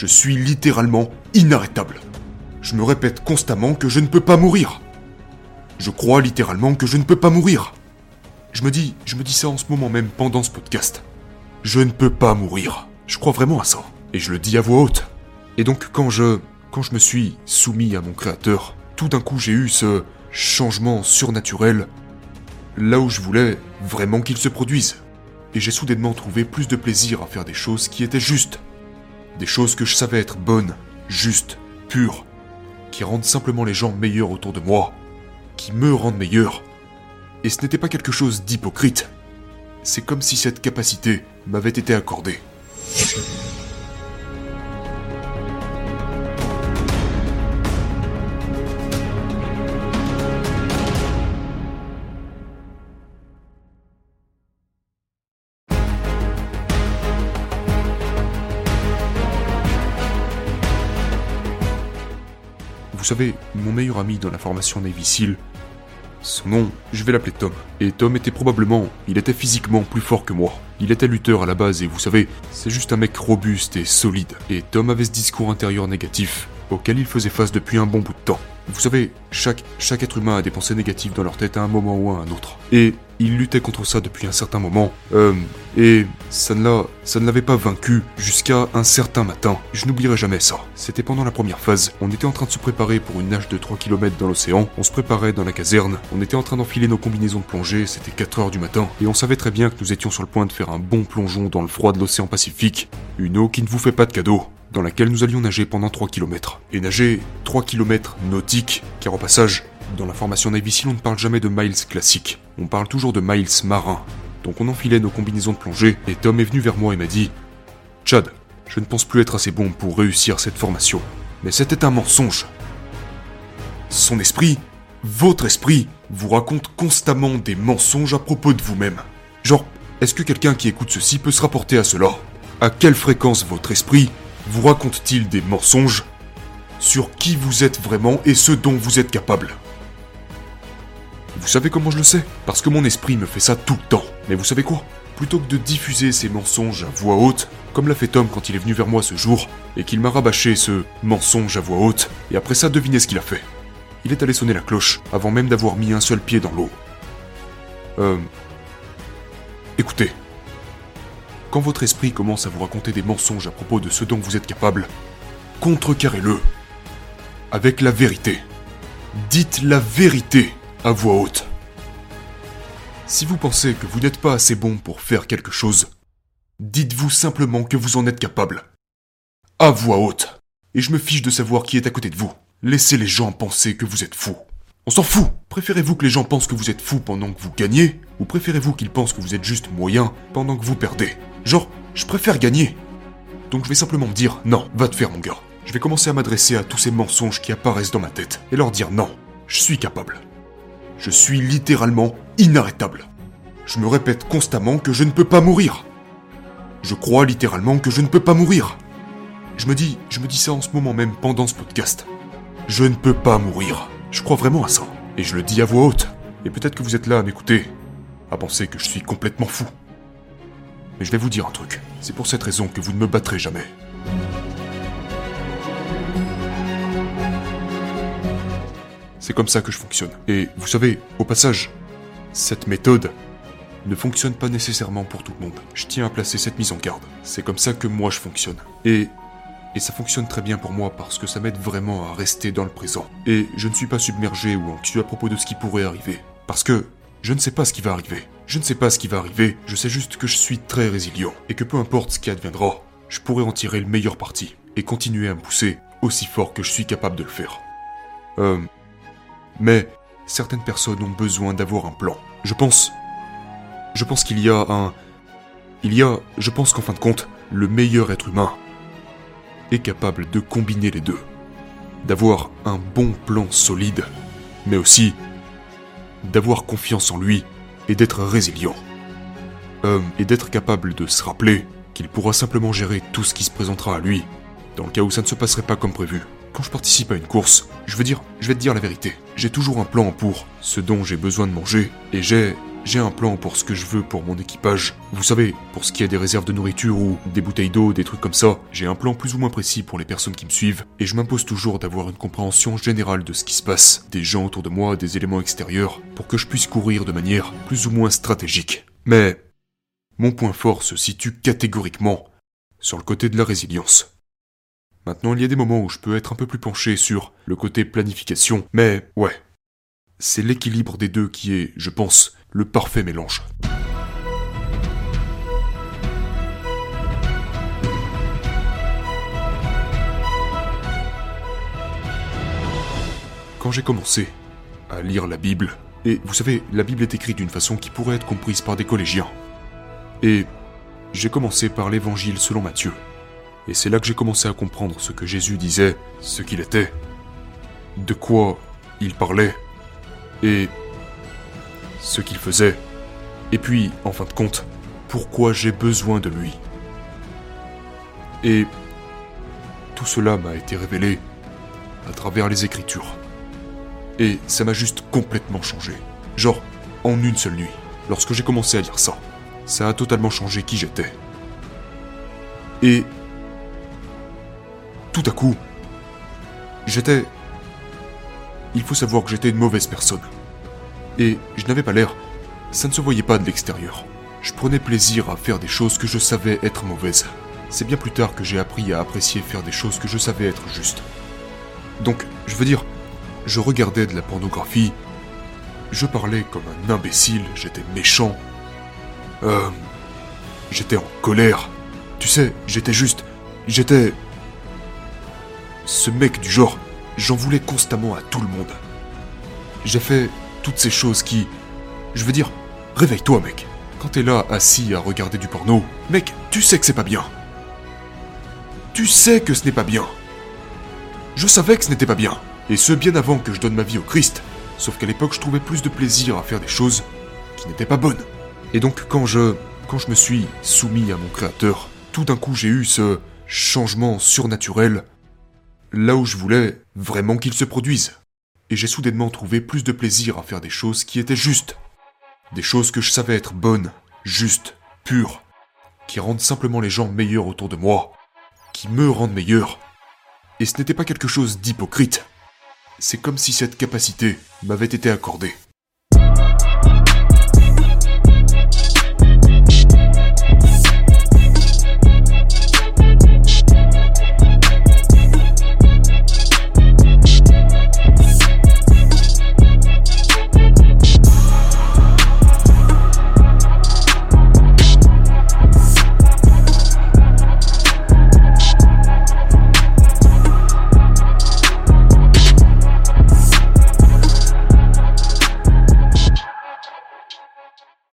Je suis littéralement inarrêtable. Je me répète constamment que je ne peux pas mourir. Je crois littéralement que je ne peux pas mourir. Je me dis, je me dis ça en ce moment même pendant ce podcast. Je ne peux pas mourir. Je crois vraiment à ça. Et je le dis à voix haute. Et donc quand je, quand je me suis soumis à mon créateur, tout d'un coup j'ai eu ce changement surnaturel là où je voulais vraiment qu'il se produise. Et j'ai soudainement trouvé plus de plaisir à faire des choses qui étaient justes. Des choses que je savais être bonnes, justes, pures, qui rendent simplement les gens meilleurs autour de moi, qui me rendent meilleur. Et ce n'était pas quelque chose d'hypocrite. C'est comme si cette capacité m'avait été accordée. Savez, mon meilleur ami dans la formation Navy Seal, son nom, je vais l'appeler Tom. Et Tom était probablement, il était physiquement plus fort que moi. Il était lutteur à la base et vous savez, c'est juste un mec robuste et solide. Et Tom avait ce discours intérieur négatif auquel il faisait face depuis un bon bout de temps. Vous savez, chaque, chaque être humain a des pensées négatives dans leur tête à un moment ou à un autre. Et il luttait contre ça depuis un certain moment. Euh, et ça ne ça ne l'avait pas vaincu jusqu'à un certain matin. Je n'oublierai jamais ça. C'était pendant la première phase. On était en train de se préparer pour une nage de 3 km dans l'océan. On se préparait dans la caserne. On était en train d'enfiler nos combinaisons de plongée. C'était 4 heures du matin. Et on savait très bien que nous étions sur le point de faire un bon plongeon dans le froid de l'océan Pacifique. Une eau qui ne vous fait pas de cadeau dans laquelle nous allions nager pendant 3 km. Et nager 3 km nautiques, car au passage, dans la formation Navy on ne parle jamais de miles classiques, on parle toujours de miles marins. Donc on enfilait nos combinaisons de plongée, et Tom est venu vers moi et m'a dit Chad, je ne pense plus être assez bon pour réussir cette formation. Mais c'était un mensonge. Son esprit, votre esprit, vous raconte constamment des mensonges à propos de vous-même. Genre, est-ce que quelqu'un qui écoute ceci peut se rapporter à cela? À quelle fréquence votre esprit vous raconte-t-il des mensonges sur qui vous êtes vraiment et ce dont vous êtes capable? Vous savez comment je le sais? Parce que mon esprit me fait ça tout le temps. Mais vous savez quoi? Plutôt que de diffuser ces mensonges à voix haute, comme l'a fait Tom quand il est venu vers moi ce jour, et qu'il m'a rabâché ce mensonge à voix haute, et après ça devinez ce qu'il a fait. Il est allé sonner la cloche, avant même d'avoir mis un seul pied dans l'eau. Euh... Écoutez, quand votre esprit commence à vous raconter des mensonges à propos de ce dont vous êtes capable, contrecarrez-le avec la vérité. Dites la vérité à voix haute. Si vous pensez que vous n'êtes pas assez bon pour faire quelque chose, dites-vous simplement que vous en êtes capable. À voix haute. Et je me fiche de savoir qui est à côté de vous. Laissez les gens penser que vous êtes fou. On s'en fout. Préférez-vous que les gens pensent que vous êtes fou pendant que vous gagnez, ou préférez-vous qu'ils pensent que vous êtes juste moyen pendant que vous perdez? Genre, je préfère gagner. Donc je vais simplement me dire, non, va te faire mon gars. Je vais commencer à m'adresser à tous ces mensonges qui apparaissent dans ma tête, et leur dire non, je suis capable. Je suis littéralement inarrêtable. Je me répète constamment que je ne peux pas mourir. Je crois littéralement que je ne peux pas mourir. Je me dis, je me dis ça en ce moment même pendant ce podcast. Je ne peux pas mourir. Je crois vraiment à ça. Et je le dis à voix haute. Et peut-être que vous êtes là à m'écouter, à penser que je suis complètement fou. Mais je vais vous dire un truc. C'est pour cette raison que vous ne me battrez jamais. C'est comme ça que je fonctionne. Et vous savez, au passage, cette méthode ne fonctionne pas nécessairement pour tout le monde. Je tiens à placer cette mise en garde. C'est comme ça que moi je fonctionne. Et et ça fonctionne très bien pour moi parce que ça m'aide vraiment à rester dans le présent. Et je ne suis pas submergé ou anxieux à propos de ce qui pourrait arriver. Parce que je ne sais pas ce qui va arriver. Je ne sais pas ce qui va arriver, je sais juste que je suis très résilient. Et que peu importe ce qui adviendra, je pourrai en tirer le meilleur parti. Et continuer à me pousser aussi fort que je suis capable de le faire. Euh... Mais certaines personnes ont besoin d'avoir un plan. Je pense... Je pense qu'il y a un... Il y a... Je pense qu'en fin de compte, le meilleur être humain est capable de combiner les deux. D'avoir un bon plan solide, mais aussi d'avoir confiance en lui et d'être résilient. Euh, et d'être capable de se rappeler qu'il pourra simplement gérer tout ce qui se présentera à lui, dans le cas où ça ne se passerait pas comme prévu. Quand je participe à une course, je veux dire, je vais te dire la vérité. J'ai toujours un plan pour ce dont j'ai besoin de manger, et j'ai j'ai un plan pour ce que je veux pour mon équipage. Vous savez, pour ce qui est des réserves de nourriture ou des bouteilles d'eau, des trucs comme ça, j'ai un plan plus ou moins précis pour les personnes qui me suivent, et je m'impose toujours d'avoir une compréhension générale de ce qui se passe, des gens autour de moi, des éléments extérieurs, pour que je puisse courir de manière plus ou moins stratégique. Mais mon point fort se situe catégoriquement sur le côté de la résilience. Maintenant, il y a des moments où je peux être un peu plus penché sur le côté planification, mais ouais, c'est l'équilibre des deux qui est, je pense, le parfait mélange. Quand j'ai commencé à lire la Bible, et vous savez, la Bible est écrite d'une façon qui pourrait être comprise par des collégiens, et j'ai commencé par l'évangile selon Matthieu. Et c'est là que j'ai commencé à comprendre ce que Jésus disait, ce qu'il était, de quoi il parlait, et ce qu'il faisait. Et puis, en fin de compte, pourquoi j'ai besoin de lui? Et tout cela m'a été révélé à travers les Écritures. Et ça m'a juste complètement changé. Genre, en une seule nuit, lorsque j'ai commencé à lire ça, ça a totalement changé qui j'étais. Et tout à coup, j'étais... Il faut savoir que j'étais une mauvaise personne. Et je n'avais pas l'air... Ça ne se voyait pas de l'extérieur. Je prenais plaisir à faire des choses que je savais être mauvaises. C'est bien plus tard que j'ai appris à apprécier faire des choses que je savais être justes. Donc, je veux dire, je regardais de la pornographie, je parlais comme un imbécile, j'étais méchant. Euh... J'étais en colère. Tu sais, j'étais juste... J'étais ce mec du genre, j'en voulais constamment à tout le monde. J'ai fait toutes ces choses qui... Je veux dire, réveille-toi mec. Quand t'es là assis à regarder du porno, mec, tu sais que c'est pas bien. Tu sais que ce n'est pas bien. Je savais que ce n'était pas bien. Et ce bien avant que je donne ma vie au Christ. Sauf qu'à l'époque, je trouvais plus de plaisir à faire des choses qui n'étaient pas bonnes. Et donc quand je... Quand je me suis soumis à mon Créateur, tout d'un coup j'ai eu ce changement surnaturel là où je voulais vraiment qu'il se produise. Et j'ai soudainement trouvé plus de plaisir à faire des choses qui étaient justes. Des choses que je savais être bonnes, justes, pures, qui rendent simplement les gens meilleurs autour de moi, qui me rendent meilleur. Et ce n'était pas quelque chose d'hypocrite. C'est comme si cette capacité m'avait été accordée.